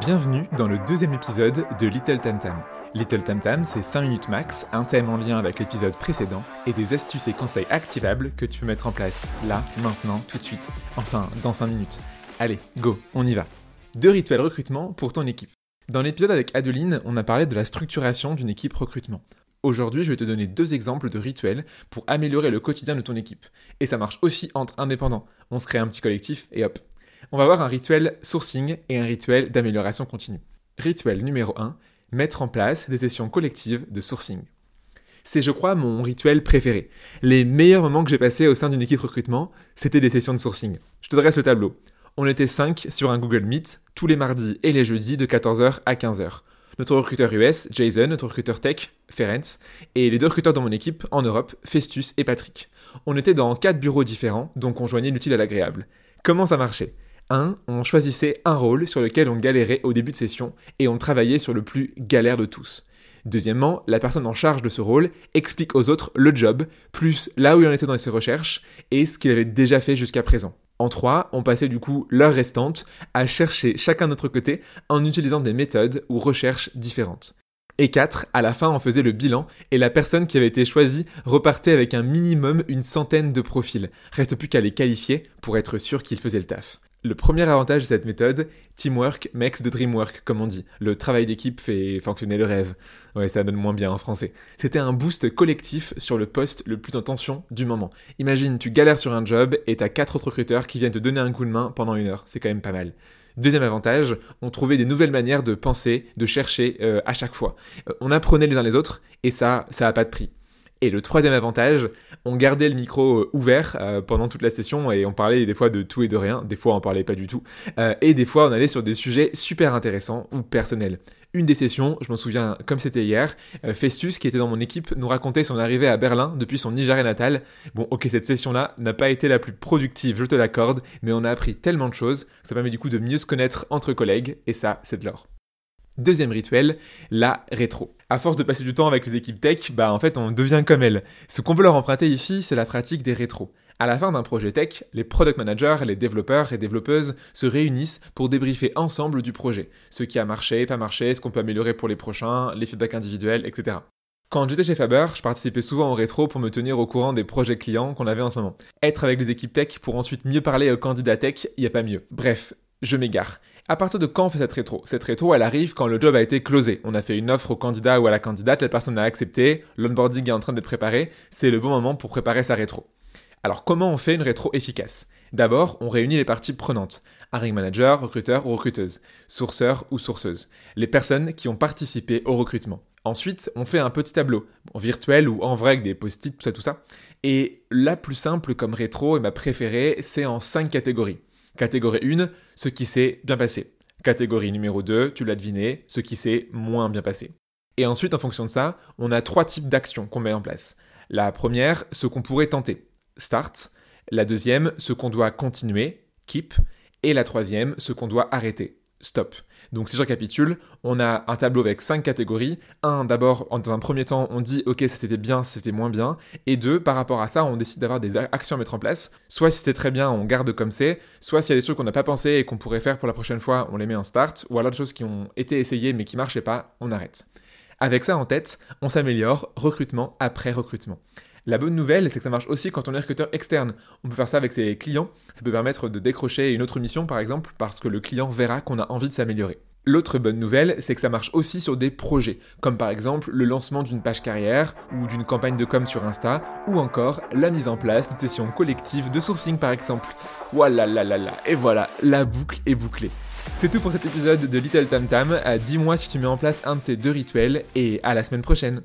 Bienvenue dans le deuxième épisode de Little Tam Tam. Little Tam Tam, c'est 5 minutes max, un thème en lien avec l'épisode précédent et des astuces et conseils activables que tu peux mettre en place là, maintenant, tout de suite. Enfin, dans 5 minutes. Allez, go, on y va. Deux rituels recrutement pour ton équipe. Dans l'épisode avec Adeline, on a parlé de la structuration d'une équipe recrutement. Aujourd'hui, je vais te donner deux exemples de rituels pour améliorer le quotidien de ton équipe. Et ça marche aussi entre indépendants. On se crée un petit collectif et hop, on va voir un rituel sourcing et un rituel d'amélioration continue. Rituel numéro 1, mettre en place des sessions collectives de sourcing. C'est, je crois, mon rituel préféré. Les meilleurs moments que j'ai passés au sein d'une équipe recrutement, c'était des sessions de sourcing. Je te dresse le tableau. On était 5 sur un Google Meet tous les mardis et les jeudis de 14h à 15h. Notre recruteur US, Jason, notre recruteur tech, Ferenc, et les deux recruteurs dans mon équipe en Europe, Festus et Patrick. On était dans quatre bureaux différents, donc on joignait l'utile à l'agréable. Comment ça marchait? 1. On choisissait un rôle sur lequel on galérait au début de session et on travaillait sur le plus galère de tous. Deuxièmement, la personne en charge de ce rôle explique aux autres le job, plus là où il en était dans ses recherches et ce qu'il avait déjà fait jusqu'à présent. En 3, on passait du coup l'heure restante à chercher chacun de notre côté en utilisant des méthodes ou recherches différentes. Et 4, à la fin on faisait le bilan et la personne qui avait été choisie repartait avec un minimum une centaine de profils. Reste plus qu'à les qualifier pour être sûr qu'ils faisaient le taf. Le premier avantage de cette méthode, teamwork makes the dream work, comme on dit. Le travail d'équipe fait fonctionner le rêve. Ouais, ça donne moins bien en français. C'était un boost collectif sur le poste le plus en tension du moment. Imagine, tu galères sur un job et t'as quatre autres recruteurs qui viennent te donner un coup de main pendant une heure. C'est quand même pas mal. Deuxième avantage, on trouvait des nouvelles manières de penser, de chercher euh, à chaque fois. Euh, on apprenait les uns les autres et ça, ça a pas de prix. Et le troisième avantage, on gardait le micro euh, ouvert euh, pendant toute la session et on parlait des fois de tout et de rien, des fois on parlait pas du tout, euh, et des fois on allait sur des sujets super intéressants ou personnels. Une des sessions, je m'en souviens comme c'était hier, Festus, qui était dans mon équipe, nous racontait son arrivée à Berlin depuis son Nigeria natal. Bon, ok, cette session-là n'a pas été la plus productive, je te l'accorde, mais on a appris tellement de choses, ça permet du coup de mieux se connaître entre collègues, et ça, c'est de l'or. Deuxième rituel, la rétro. À force de passer du temps avec les équipes tech, bah en fait on devient comme elles. Ce qu'on peut leur emprunter ici, c'est la pratique des rétros. À la fin d'un projet tech, les product managers, les développeurs et développeuses se réunissent pour débriefer ensemble du projet. Ce qui a marché, pas marché, ce qu'on peut améliorer pour les prochains, les feedbacks individuels, etc. Quand j'étais chez Faber, je participais souvent au rétro pour me tenir au courant des projets clients qu'on avait en ce moment. Être avec les équipes tech pour ensuite mieux parler aux candidats tech, y a pas mieux. Bref, je m'égare. À partir de quand on fait cette rétro? Cette rétro, elle arrive quand le job a été closé. On a fait une offre au candidat ou à la candidate, la personne a accepté, l'onboarding est en train d'être préparé, c'est le bon moment pour préparer sa rétro. Alors comment on fait une rétro efficace? D'abord, on réunit les parties prenantes. Hiring manager, recruteur ou recruteuse, sourceur ou sourceuse. Les personnes qui ont participé au recrutement. Ensuite, on fait un petit tableau, virtuel ou en vrai avec des post-it, tout ça, tout ça. Et la plus simple comme rétro et ma préférée, c'est en cinq catégories. Catégorie 1, ce qui s'est bien passé. Catégorie numéro 2, tu l'as deviné, ce qui s'est moins bien passé. Et ensuite, en fonction de ça, on a trois types d'actions qu'on met en place. La première, ce qu'on pourrait tenter. Start. La deuxième, ce qu'on doit continuer. Keep. Et la troisième, ce qu'on doit arrêter. Stop. Donc si je récapitule, on a un tableau avec cinq catégories. Un, d'abord, dans un premier temps, on dit ok, ça c'était bien, c'était moins bien. Et deux, par rapport à ça, on décide d'avoir des actions à mettre en place. Soit si c'était très bien, on garde comme c'est. Soit s'il y a des trucs qu'on n'a pas pensé et qu'on pourrait faire pour la prochaine fois, on les met en start. Ou alors des choses qui ont été essayées mais qui marchaient pas, on arrête. Avec ça en tête, on s'améliore recrutement après recrutement. La bonne nouvelle, c'est que ça marche aussi quand on est recruteur externe. On peut faire ça avec ses clients. Ça peut permettre de décrocher une autre mission, par exemple, parce que le client verra qu'on a envie de s'améliorer. L'autre bonne nouvelle, c'est que ça marche aussi sur des projets, comme par exemple le lancement d'une page carrière ou d'une campagne de com sur Insta, ou encore la mise en place d'une session collective de sourcing par exemple. Voilà, là, là, là, et voilà, la boucle est bouclée. C'est tout pour cet épisode de Little Tam Tam. Dis-moi si tu mets en place un de ces deux rituels et à la semaine prochaine.